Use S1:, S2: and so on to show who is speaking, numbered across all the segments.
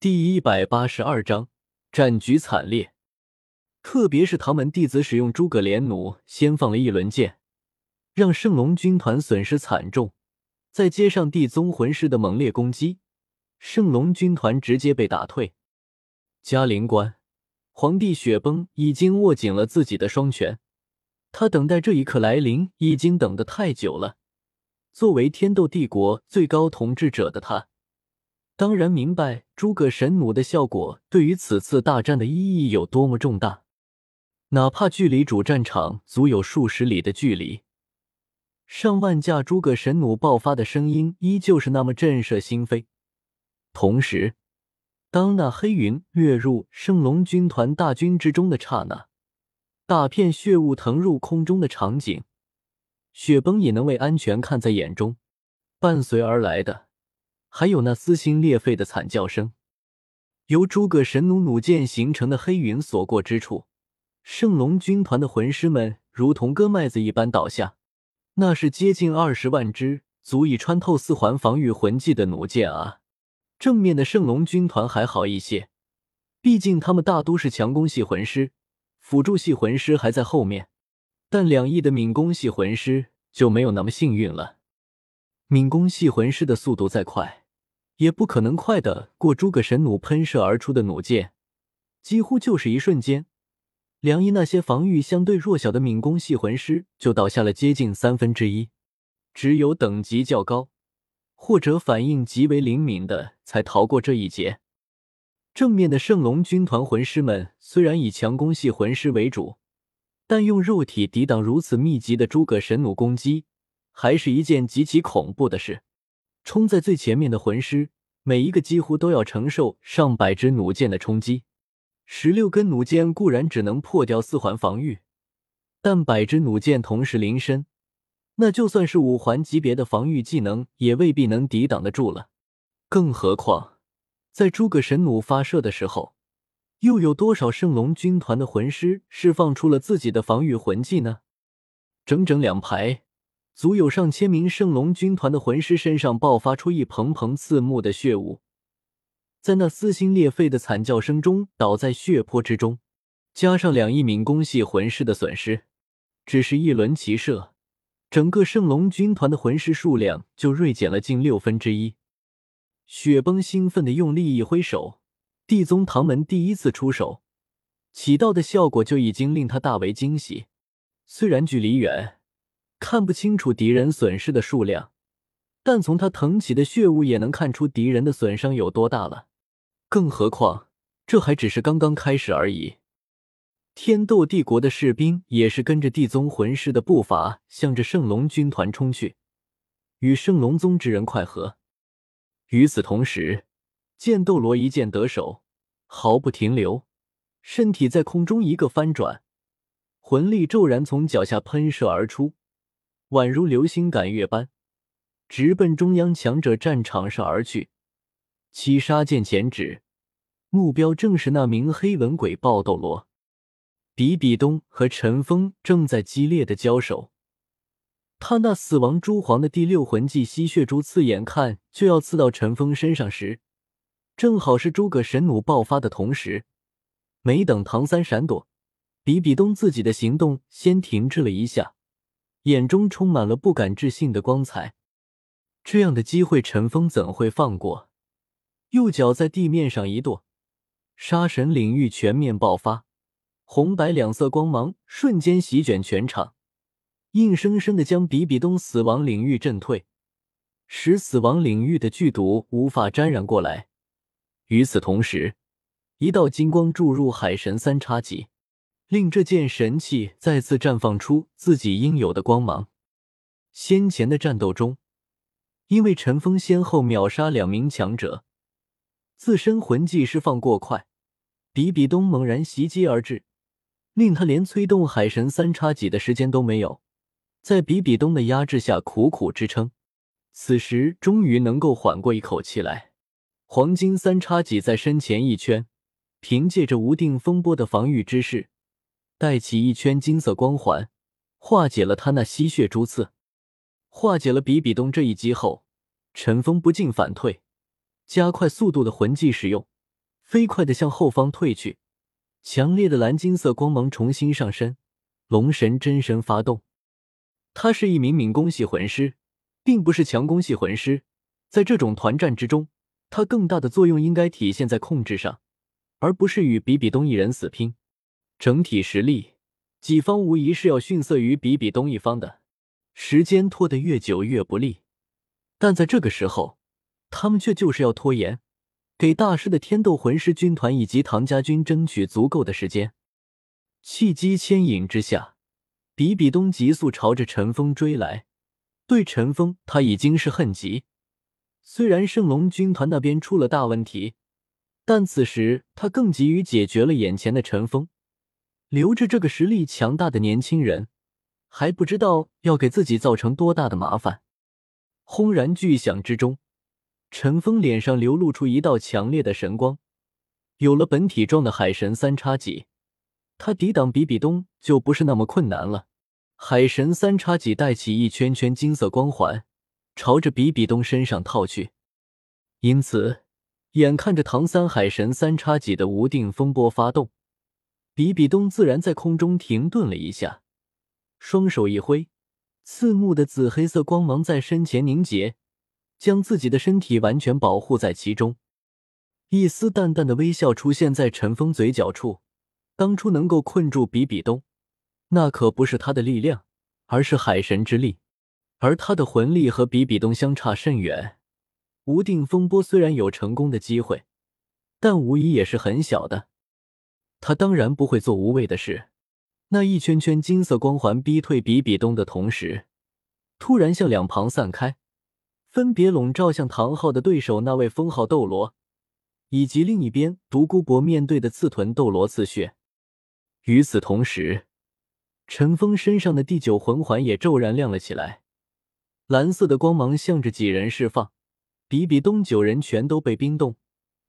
S1: 第一百八十二章战局惨烈。特别是唐门弟子使用诸葛连弩先放了一轮箭，让圣龙军团损失惨重。再接上地宗魂师的猛烈攻击，圣龙军团直接被打退。嘉陵关，皇帝雪崩已经握紧了自己的双拳，他等待这一刻来临已经等得太久了。作为天斗帝国最高统治者的他，当然明白诸葛神弩的效果对于此次大战的意义有多么重大。哪怕距离主战场足有数十里的距离，上万架诸葛神弩爆发的声音依旧是那么震慑心扉。同时，当那黑云跃入圣龙军团大军之中的刹那，大片血雾腾入空中的场景。雪崩也能为安全看在眼中，伴随而来的还有那撕心裂肺的惨叫声。由诸葛神弩弩箭形成的黑云所过之处，圣龙军团的魂师们如同割麦子一般倒下。那是接近二十万支足以穿透四环防御魂技的弩箭啊！正面的圣龙军团还好一些，毕竟他们大都是强攻系魂师，辅助系魂师还在后面。但两翼的敏攻系魂师就没有那么幸运了。敏攻系魂师的速度再快，也不可能快得过诸葛神弩喷射而出的弩箭。几乎就是一瞬间，两翼那些防御相对弱小的敏攻系魂师就倒下了接近三分之一。只有等级较高或者反应极为灵敏的才逃过这一劫。正面的圣龙军团魂师们虽然以强攻系魂师为主。但用肉体抵挡如此密集的诸葛神弩攻击，还是一件极其恐怖的事。冲在最前面的魂师，每一个几乎都要承受上百支弩箭的冲击。十六根弩箭固然只能破掉四环防御，但百支弩箭同时临身，那就算是五环级别的防御技能，也未必能抵挡得住了。更何况，在诸葛神弩发射的时候。又有多少圣龙军团的魂师释放出了自己的防御魂技呢？整整两排，足有上千名圣龙军团的魂师身上爆发出一蓬蓬刺目的血雾，在那撕心裂肺的惨叫声中倒在血泊之中。加上两亿敏攻系魂师的损失，只是一轮齐射，整个圣龙军团的魂师数量就锐减了近六分之一。雪崩兴奋的用力一挥手。地宗唐门第一次出手，起到的效果就已经令他大为惊喜。虽然距离远，看不清楚敌人损失的数量，但从他腾起的血雾也能看出敌人的损伤有多大了。更何况，这还只是刚刚开始而已。天斗帝国的士兵也是跟着地宗魂师的步伐，向着圣龙军团冲去，与圣龙宗之人快合。与此同时。剑斗罗一剑得手，毫不停留，身体在空中一个翻转，魂力骤然从脚下喷射而出，宛如流星赶月般，直奔中央强者战场上而去。七杀剑前指，目标正是那名黑纹鬼爆斗罗。比比东和陈峰正在激烈的交手，他那死亡蛛皇的第六魂技吸血蛛刺，眼看就要刺到陈峰身上时。正好是诸葛神弩爆发的同时，没等唐三闪躲，比比东自己的行动先停滞了一下，眼中充满了不敢置信的光彩。这样的机会，陈峰怎会放过？右脚在地面上一跺，杀神领域全面爆发，红白两色光芒瞬间席卷全场，硬生生的将比比东死亡领域震退，使死亡领域的剧毒无法沾染过来。与此同时，一道金光注入海神三叉戟，令这件神器再次绽放出自己应有的光芒。先前的战斗中，因为陈峰先后秒杀两名强者，自身魂技释放过快，比比东猛然袭击而至，令他连催动海神三叉戟的时间都没有。在比比东的压制下，苦苦支撑，此时终于能够缓过一口气来。黄金三叉戟在身前一圈，凭借着无定风波的防御之势，带起一圈金色光环，化解了他那吸血蛛刺。化解了比比东这一击后，陈峰不禁反退，加快速度的魂技使用，飞快的向后方退去。强烈的蓝金色光芒重新上身，龙神真身发动。他是一名敏攻系魂师，并不是强攻系魂师。在这种团战之中，他更大的作用应该体现在控制上，而不是与比比东一人死拼。整体实力，己方无疑是要逊色于比比东一方的。时间拖得越久越不利，但在这个时候，他们却就是要拖延，给大师的天斗魂师军团以及唐家军争取足够的时间。契机牵引之下。比比东急速朝着陈峰追来，对陈峰他已经是恨极。虽然圣龙军团那边出了大问题，但此时他更急于解决了眼前的陈峰。留着这个实力强大的年轻人，还不知道要给自己造成多大的麻烦。轰然巨响之中，陈峰脸上流露出一道强烈的神光。有了本体状的海神三叉戟，他抵挡比比东就不是那么困难了。海神三叉戟带起一圈圈金色光环，朝着比比东身上套去。因此，眼看着唐三海神三叉戟的无定风波发动，比比东自然在空中停顿了一下，双手一挥，刺目的紫黑色光芒在身前凝结，将自己的身体完全保护在其中。一丝淡淡的微笑出现在陈峰嘴角处，当初能够困住比比东。那可不是他的力量，而是海神之力，而他的魂力和比比东相差甚远。无定风波虽然有成功的机会，但无疑也是很小的。他当然不会做无谓的事。那一圈圈金色光环逼退比比东的同时，突然向两旁散开，分别笼罩向唐昊的对手那位封号斗罗，以及另一边独孤博面对的刺豚斗罗刺血。与此同时。陈峰身上的第九魂环也骤然亮了起来，蓝色的光芒向着几人释放，比比东九人全都被冰冻，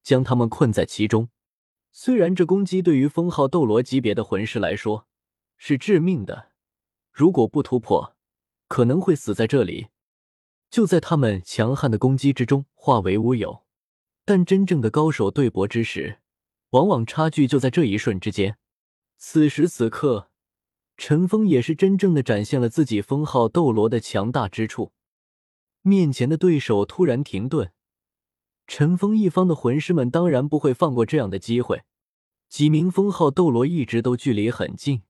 S1: 将他们困在其中。虽然这攻击对于封号斗罗级别的魂师来说是致命的，如果不突破，可能会死在这里，就在他们强悍的攻击之中化为乌有。但真正的高手对搏之时，往往差距就在这一瞬之间。此时此刻。陈峰也是真正的展现了自己封号斗罗的强大之处。面前的对手突然停顿，陈峰一方的魂师们当然不会放过这样的机会。几名封号斗罗一直都距离很近，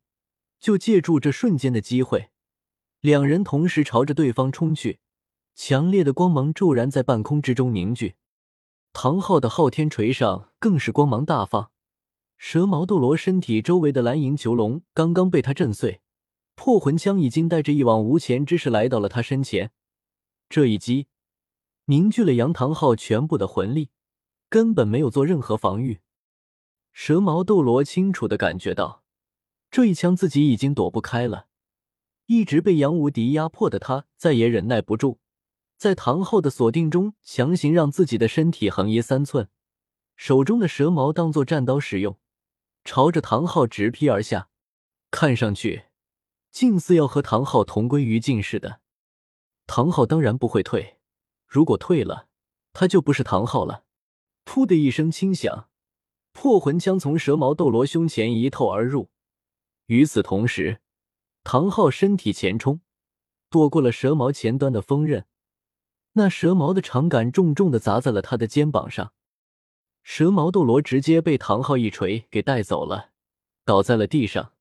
S1: 就借助这瞬间的机会，两人同时朝着对方冲去。强烈的光芒骤然在半空之中凝聚，唐昊的昊天锤上更是光芒大放。蛇矛斗罗身体周围的蓝银囚笼刚刚被他震碎，破魂枪已经带着一往无前之势来到了他身前。这一击凝聚了杨唐昊全部的魂力，根本没有做任何防御。蛇矛斗罗清楚的感觉到，这一枪自己已经躲不开了。一直被杨无敌压迫的他再也忍耐不住，在唐昊的锁定中强行让自己的身体横移三寸，手中的蛇矛当做战刀使用。朝着唐昊直劈而下，看上去近似要和唐昊同归于尽似的。唐昊当然不会退，如果退了，他就不是唐昊了。噗的一声轻响，破魂枪从蛇矛斗罗胸前一透而入。与此同时，唐昊身体前冲，躲过了蛇矛前端的锋刃。那蛇矛的长杆重重的砸在了他的肩膀上。蛇矛斗罗直接被唐昊一锤给带走了，倒在了地上。